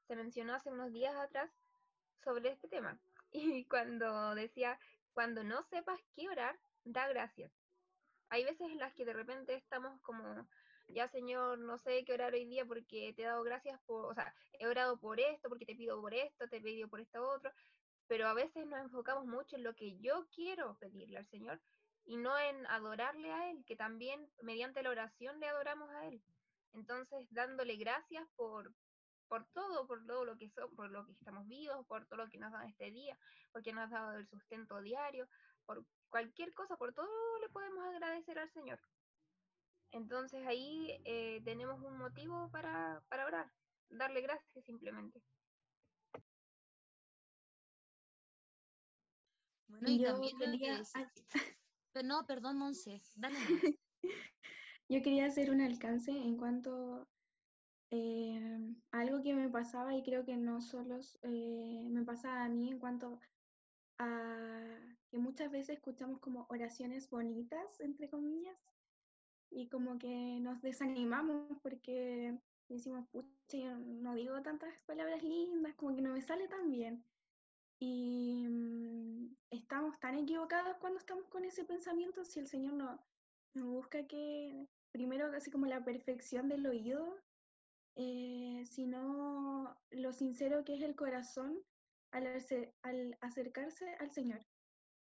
se mencionó hace unos días atrás sobre este tema. [LAUGHS] Y cuando decía, cuando no sepas qué orar, da gracias. Hay veces en las que de repente estamos como, ya Señor, no sé qué orar hoy día porque te he dado gracias por, o sea, he orado por esto, porque te pido por esto, te he pedido por esto otro, pero a veces nos enfocamos mucho en lo que yo quiero pedirle al Señor y no en adorarle a Él, que también mediante la oración le adoramos a Él. Entonces, dándole gracias por, por todo, por todo lo que somos, por lo que estamos vivos, por todo lo que nos da este día, porque nos ha dado el sustento diario, por cualquier cosa, por todo le podemos agradecer al Señor. Entonces ahí eh, tenemos un motivo para, para orar, darle gracias simplemente. Bueno, y yo también quería... que... [LAUGHS] No, perdón, Monse, dale. [LAUGHS] yo quería hacer un alcance en cuanto eh, algo que me pasaba y creo que no solo eh, me pasaba a mí en cuanto a que muchas veces escuchamos como oraciones bonitas, entre comillas, y como que nos desanimamos porque decimos, pucha, yo no digo tantas palabras lindas, como que no me sale tan bien. Y mm, estamos tan equivocados cuando estamos con ese pensamiento si el Señor no, nos busca que, primero, casi como la perfección del oído, eh, sino lo sincero que es el corazón al, al acercarse al Señor.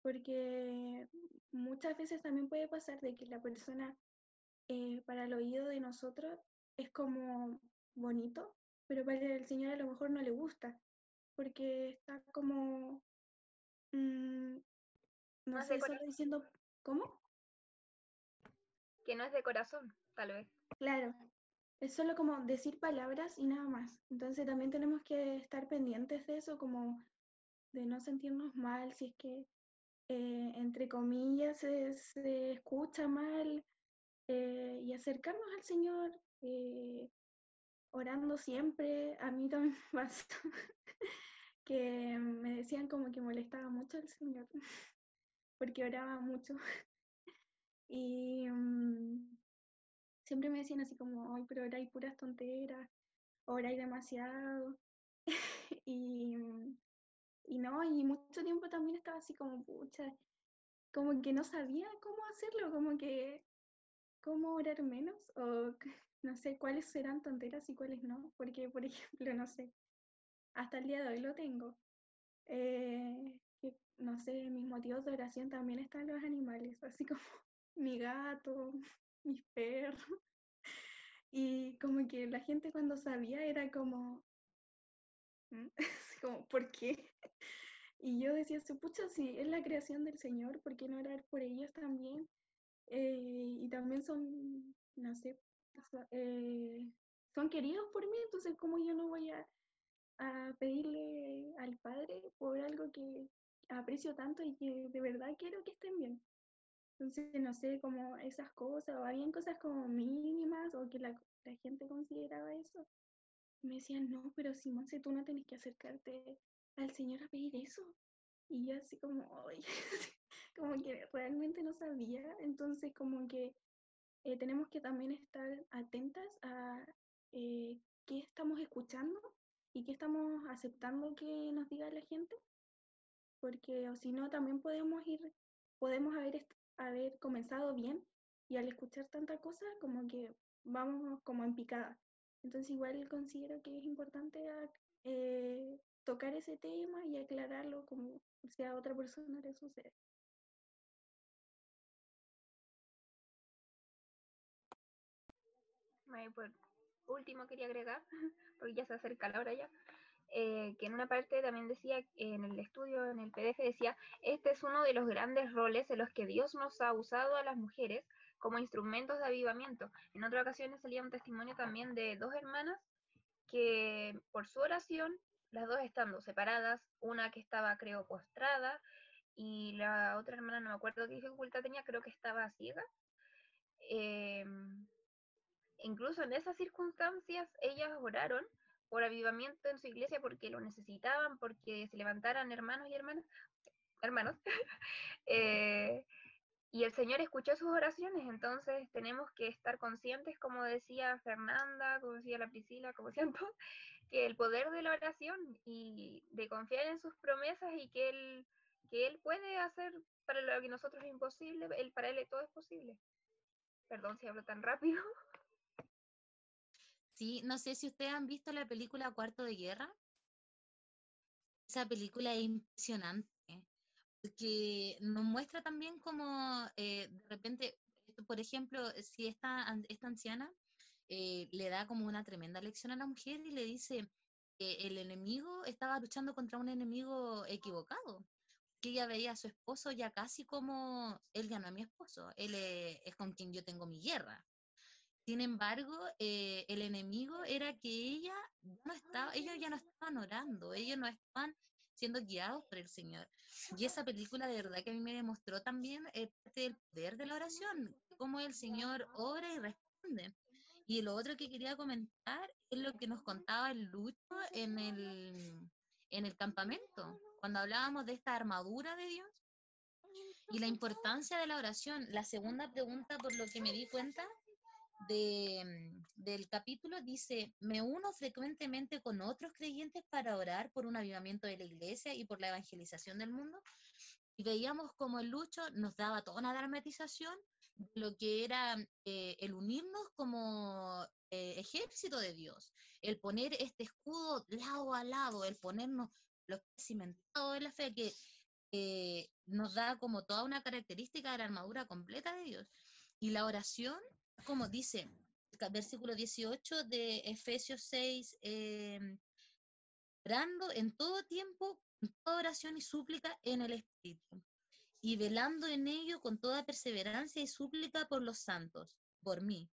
Porque muchas veces también puede pasar de que la persona eh, para el oído de nosotros es como bonito, pero para el Señor a lo mejor no le gusta porque está como, mmm, no, no sé, solo diciendo, ¿cómo? Que no es de corazón, tal vez. Claro, es solo como decir palabras y nada más. Entonces también tenemos que estar pendientes de eso, como de no sentirnos mal si es que, eh, entre comillas, se, escucha mal eh, y acercarnos al Señor. Eh, orando siempre, a mí también me [LAUGHS] pasa que me decían como que molestaba mucho al Señor, [LAUGHS] porque oraba mucho. Y um, siempre me decían así como, ay, pero oráis puras tonteras, oráis demasiado. [LAUGHS] y, y no, y mucho tiempo también estaba así como, pucha, como que no sabía cómo hacerlo, como que, cómo orar menos, o [LAUGHS] no sé cuáles serán tonteras y cuáles no, porque, por [LAUGHS] ejemplo, no sé, hasta el día de hoy lo tengo. Eh, no sé, mis motivos de oración también están los animales, así como mi gato, mis perros. Y como que la gente cuando sabía era como, ¿Mm? [LAUGHS] como, ¿por qué? Y yo decía, pucha, si es la creación del Señor, ¿por qué no orar por ellos también? Eh, y también son, no sé, eh, son queridos por mí, entonces ¿cómo yo no voy a pedirle al Padre por algo que aprecio tanto y que de verdad quiero que estén bien? Entonces, no sé, como esas cosas, o habían cosas como mínimas, o que la, la gente consideraba eso. Me decían, no, pero si Monse, tú no tenés que acercarte al Señor a pedir eso. Y yo así como, ay, [LAUGHS] como que realmente no sabía. Entonces, como que eh, tenemos que también estar atentas a eh, qué estamos escuchando y qué estamos aceptando que nos diga la gente, porque o si no también podemos ir, podemos haber, haber comenzado bien y al escuchar tanta cosa como que vamos como en picada. Entonces igual considero que es importante eh, tocar ese tema y aclararlo como si a otra persona le sucede. por último quería agregar, [LAUGHS] porque ya se acerca la hora ya, eh, que en una parte también decía, en el estudio, en el PDF decía, este es uno de los grandes roles en los que Dios nos ha usado a las mujeres como instrumentos de avivamiento. En otra ocasión salía un testimonio también de dos hermanas que por su oración, las dos estando separadas, una que estaba creo postrada y la otra hermana no me acuerdo qué dificultad tenía, creo que estaba ciega. Em, incluso en esas circunstancias ellas oraron por avivamiento en su iglesia porque lo necesitaban, porque se levantaran hermanos y hermanas, hermanos, [LAUGHS] eh, y el Señor escuchó sus oraciones, entonces tenemos que estar conscientes, como decía Fernanda, como decía la Priscila, como [LAUGHS] siento, que el poder de la oración y de confiar en sus promesas y que Él, que él puede hacer para lo que nosotros es imposible, él, para Él todo es posible. Perdón si hablo tan rápido. [LAUGHS] Sí, no sé si ustedes han visto la película Cuarto de Guerra. Esa película es impresionante, porque nos muestra también como eh, de repente, por ejemplo, si esta, esta anciana eh, le da como una tremenda lección a la mujer y le dice que el enemigo estaba luchando contra un enemigo equivocado, que ella veía a su esposo ya casi como, él ya no mi esposo, él es con quien yo tengo mi guerra. Sin embargo, eh, el enemigo era que ella no estaba, ellos ya no estaban orando, ellos no estaban siendo guiados por el Señor. Y esa película de verdad que a mí me demostró también el poder de la oración, cómo el Señor ora y responde. Y lo otro que quería comentar es lo que nos contaba el Lucho en el, en el campamento, cuando hablábamos de esta armadura de Dios y la importancia de la oración. La segunda pregunta, por lo que me di cuenta, Mm, del capítulo dice, me uno frecuentemente con otros creyentes para orar por un avivamiento de la iglesia y por la evangelización del mundo. Y veíamos como el Lucho nos daba toda una dramatización de lo que era eh, el unirnos como eh, ejército de Dios, el poner este escudo lado a lado, el ponernos los cimentados de la fe, que eh, nos da como toda una característica de la armadura completa de Dios. Y la oración como dice el versículo 18 de Efesios 6, eh, orando en todo tiempo, en toda oración y súplica en el Espíritu, y velando en ello con toda perseverancia y súplica por los santos, por mí,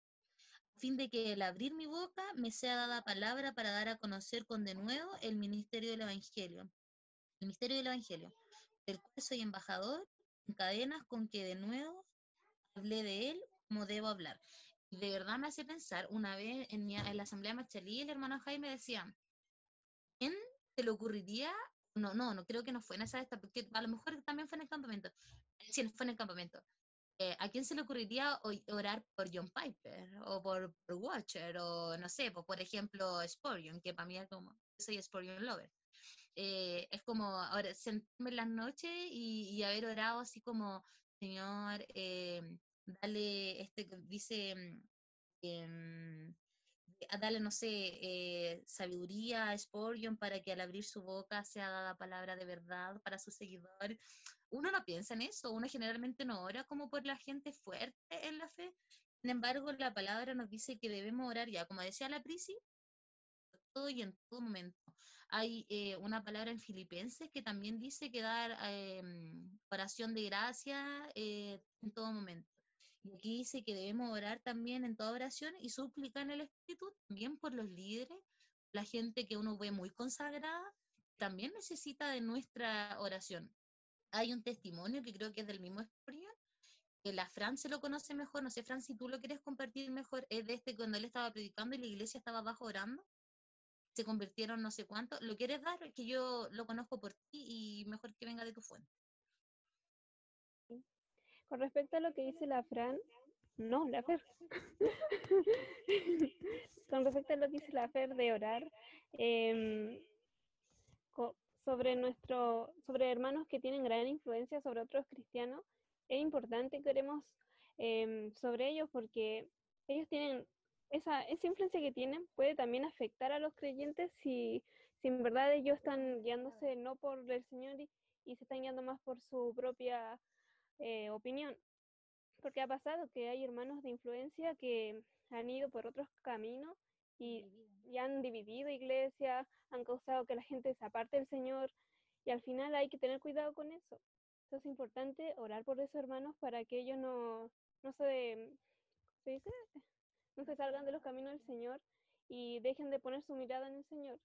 a fin de que al abrir mi boca me sea dada palabra para dar a conocer con de nuevo el ministerio del Evangelio, el misterio del Evangelio, del cual soy embajador en cadenas con que de nuevo hablé de él como debo hablar. De verdad me hace pensar, una vez en, mi, en la asamblea Machalí, el hermano Jaime decía, ¿quién se le ocurriría? No, no, no creo que no fue en esa esta, porque a lo mejor también fue en el campamento. Sí, fue en el campamento. Eh, ¿A quién se le ocurriría orar por John Piper o por, Watcher o no sé, por, ejemplo Sporion, que para mí es como, soy Sporion Lover. Eh, es como ahora sentarme en las noches y, y, haber orado así como, Señor, eh, dale, este, dice, eh, dale, no sé, eh, sabiduría a Sporion para que al abrir su boca sea dada palabra de verdad para sus seguidores. Uno no piensa en eso, uno generalmente no ora como por la gente fuerte en la fe. Sin embargo, la palabra nos dice que debemos orar ya, como decía la Prisi, todo y en todo momento. Hay eh, una palabra en Filipenses que también dice que dar em, oración de gracia eh, en todo momento. Y aquí dice que debemos orar también en toda oración y suplicar en el Espíritu también por los líderes, la gente que uno ve muy consagrada, también necesita de nuestra oración. Hay un testimonio que creo que es del mismo Sporian, que la Fran se lo conoce mejor, no sé Fran, si tú lo quieres compartir mejor, es de este cuando él estaba predicando y la iglesia estaba abajo orando, se convirtieron no sé cuánto, ¿lo quieres dar? Que yo lo conozco por ti y mejor que venga de tu fuente. Con respecto a lo que dice la Fran, no, la Fer. [LAUGHS] Con respecto a lo que dice la Fer de orar, em, sobre nuestro, sobre hermanos que tienen gran influencia sobre otros cristianos, es importante que oremos em, sobre ellos porque ellos tienen esa, esa influencia que tienen puede también afectar a los creyentes si, si en verdad ellos están guiándose no por el Señor y, y se están guiando más por su propia eh, opinión. porque ha pasado que hay hermanos de influencia que han ido por otros caminos y, y han dividido iglesias, han causado que la gente se aparte del Señor y al final hay que tener cuidado con eso. Entonces es importante orar por esos hermanos para que ellos no, no se, ¿se dice? no se salgan de los caminos del Señor y dejen de poner su mirada en el Señor.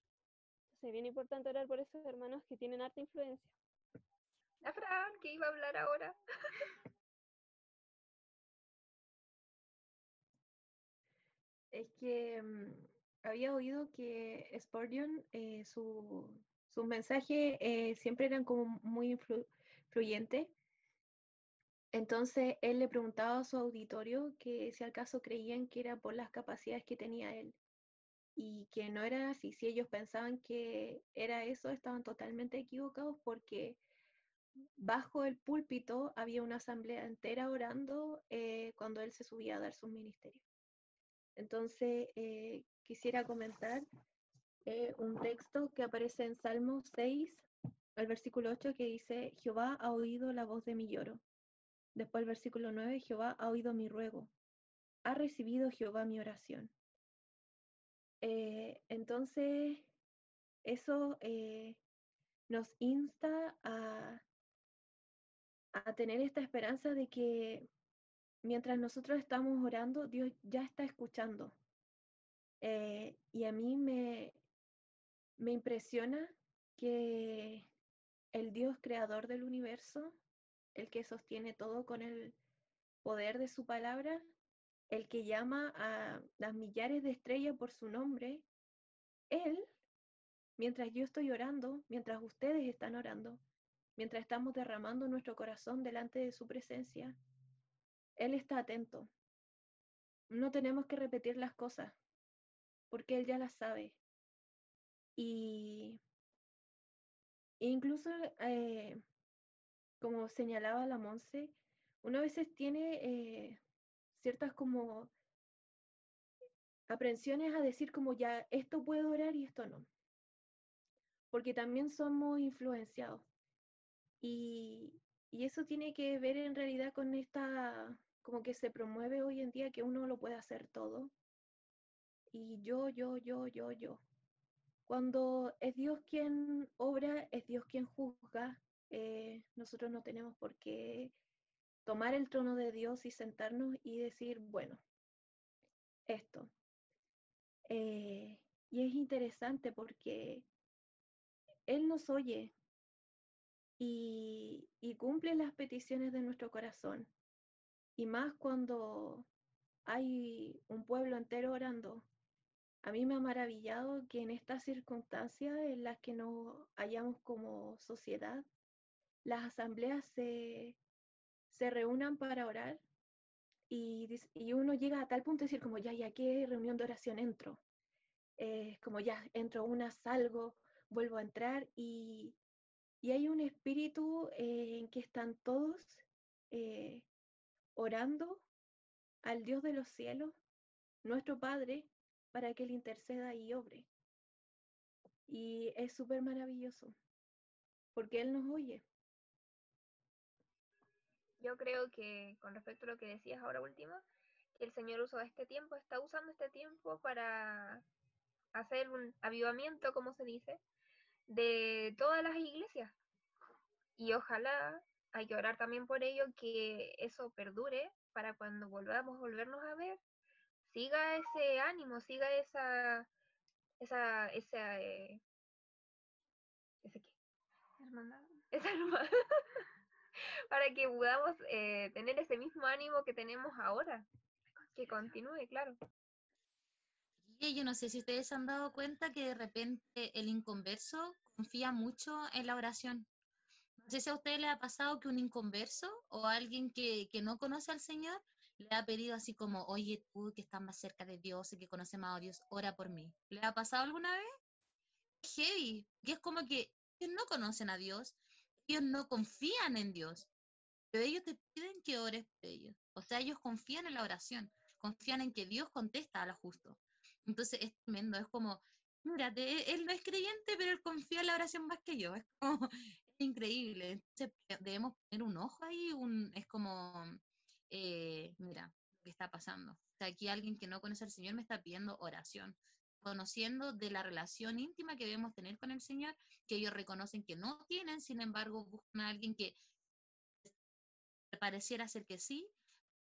Entonces es bien importante orar por esos hermanos que tienen harta influencia. A Fran, que iba a hablar ahora. Es que mm, había oído que Spurgeon, eh, su, sus mensajes eh, siempre eran como muy influyentes. Entonces él le preguntaba a su auditorio que si al caso creían que era por las capacidades que tenía él y que no era así. Si ellos pensaban que era eso, estaban totalmente equivocados porque bajo el púlpito había una asamblea entera orando eh, cuando él se subía a dar sus ministerios. Entonces, eh, quisiera comentar eh, un texto que aparece en Salmo 6, el versículo 8, que dice, Jehová ha oído la voz de mi lloro. Después el versículo 9, Jehová ha oído mi ruego. Ha recibido Jehová mi oración. entonces, eso nos insta a a tener esta esperanza de que mientras nosotros estamos orando, Dios ya está escuchando. Eh, y a mí me, me impresiona que el Dios creador del universo, el que sostiene todo con el poder de su palabra, el que llama a las millares de estrellas por su nombre, Él, mientras yo estoy orando, mientras ustedes están orando, mientras estamos derramando nuestro corazón delante de su presencia, Él está atento. No tenemos que repetir las cosas, porque Él ya las sabe. Y incluso, eh, como señalaba la Monse, uno a veces tiene eh, ciertas como aprensiones a decir como ya esto puedo orar y esto no. Porque también somos influenciados. Y, eso tiene que ver en realidad con esta, como que se promueve hoy en día que uno lo puede hacer todo. Y yo, yo, yo, yo, yo. Cuando es Dios quien obra, es Dios quien juzga, eh, nosotros no tenemos por qué tomar el trono de Dios y sentarnos y decir, bueno, esto. Eh, y es interesante porque Él nos oye, y, cumple las peticiones de nuestro corazón. Y más cuando hay un pueblo entero orando. A mí me ha maravillado que en estas circunstancias en las que nos hallamos como sociedad, las asambleas se, se reúnan para orar y, y, uno llega a tal punto de decir como ya, ya, ¿qué reunión de oración entro? Como ya, entro una, salgo, vuelvo a entrar y, y hay un espíritu eh, en que están todos eh, orando al Dios de los cielos, nuestro Padre, para que Él interceda y obre. Y es súper maravilloso, porque Él nos oye. Yo creo que con respecto a lo que decías ahora último, el Señor usó este tiempo, está usando este tiempo para hacer un avivamiento, como se dice, de todas las iglesias. Y ojalá, hay que orar también por ello, que eso perdure para cuando volvamos, volvernos a ver, siga ese ánimo, siga esa, esa, esa, eh, ¿ese qué? Esa hermana. [LAUGHS] para que podamos eh, tener ese mismo ánimo que tenemos ahora. Que continúe, claro. Yo no sé si ustedes han dado cuenta que de repente el inconverso confía mucho en la oración. No sé si a usted le ha pasado que un inconverso o alguien que, no conoce al Señor le ha pedido así como, oye, tú que estás más cerca de Dios y que conoces más a Dios, ora por mí. ¿Le ha pasado alguna vez? Heavy. Y es como que ellos no conocen a Dios, ellos no confían en Dios, pero ellos te piden que ores por ellos. O sea, ellos confían en la oración, confían en que Dios contesta a lo justo. Entonces es tremendo, es como, mira, él no es creyente, pero él confía en la oración más que yo. Es como, [LAUGHS] increíble. Entonces debemos poner un ojo ahí, un, es como eh, mira, lo que está pasando. O sea, aquí alguien que no conoce al Señor me está pidiendo oración, conociendo de la relación íntima que debemos tener con el Señor, que ellos reconocen que no tienen, sin embargo, buscan a alguien que pareciera ser que sí,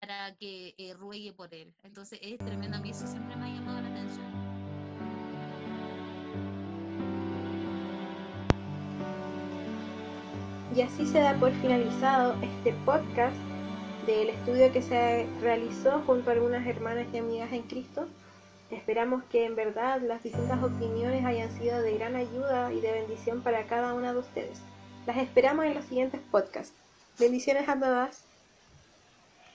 para que eh, ruegue por él. Entonces es tremendo, a mí eso siempre me Y así se da por finalizado este podcast del estudio que se realizó junto a algunas hermanas y amigas en Cristo. Esperamos que en verdad las distintas opiniones hayan sido de gran ayuda y de bendición para cada una de ustedes. Las esperamos en los siguientes podcasts. Bendiciones a todas.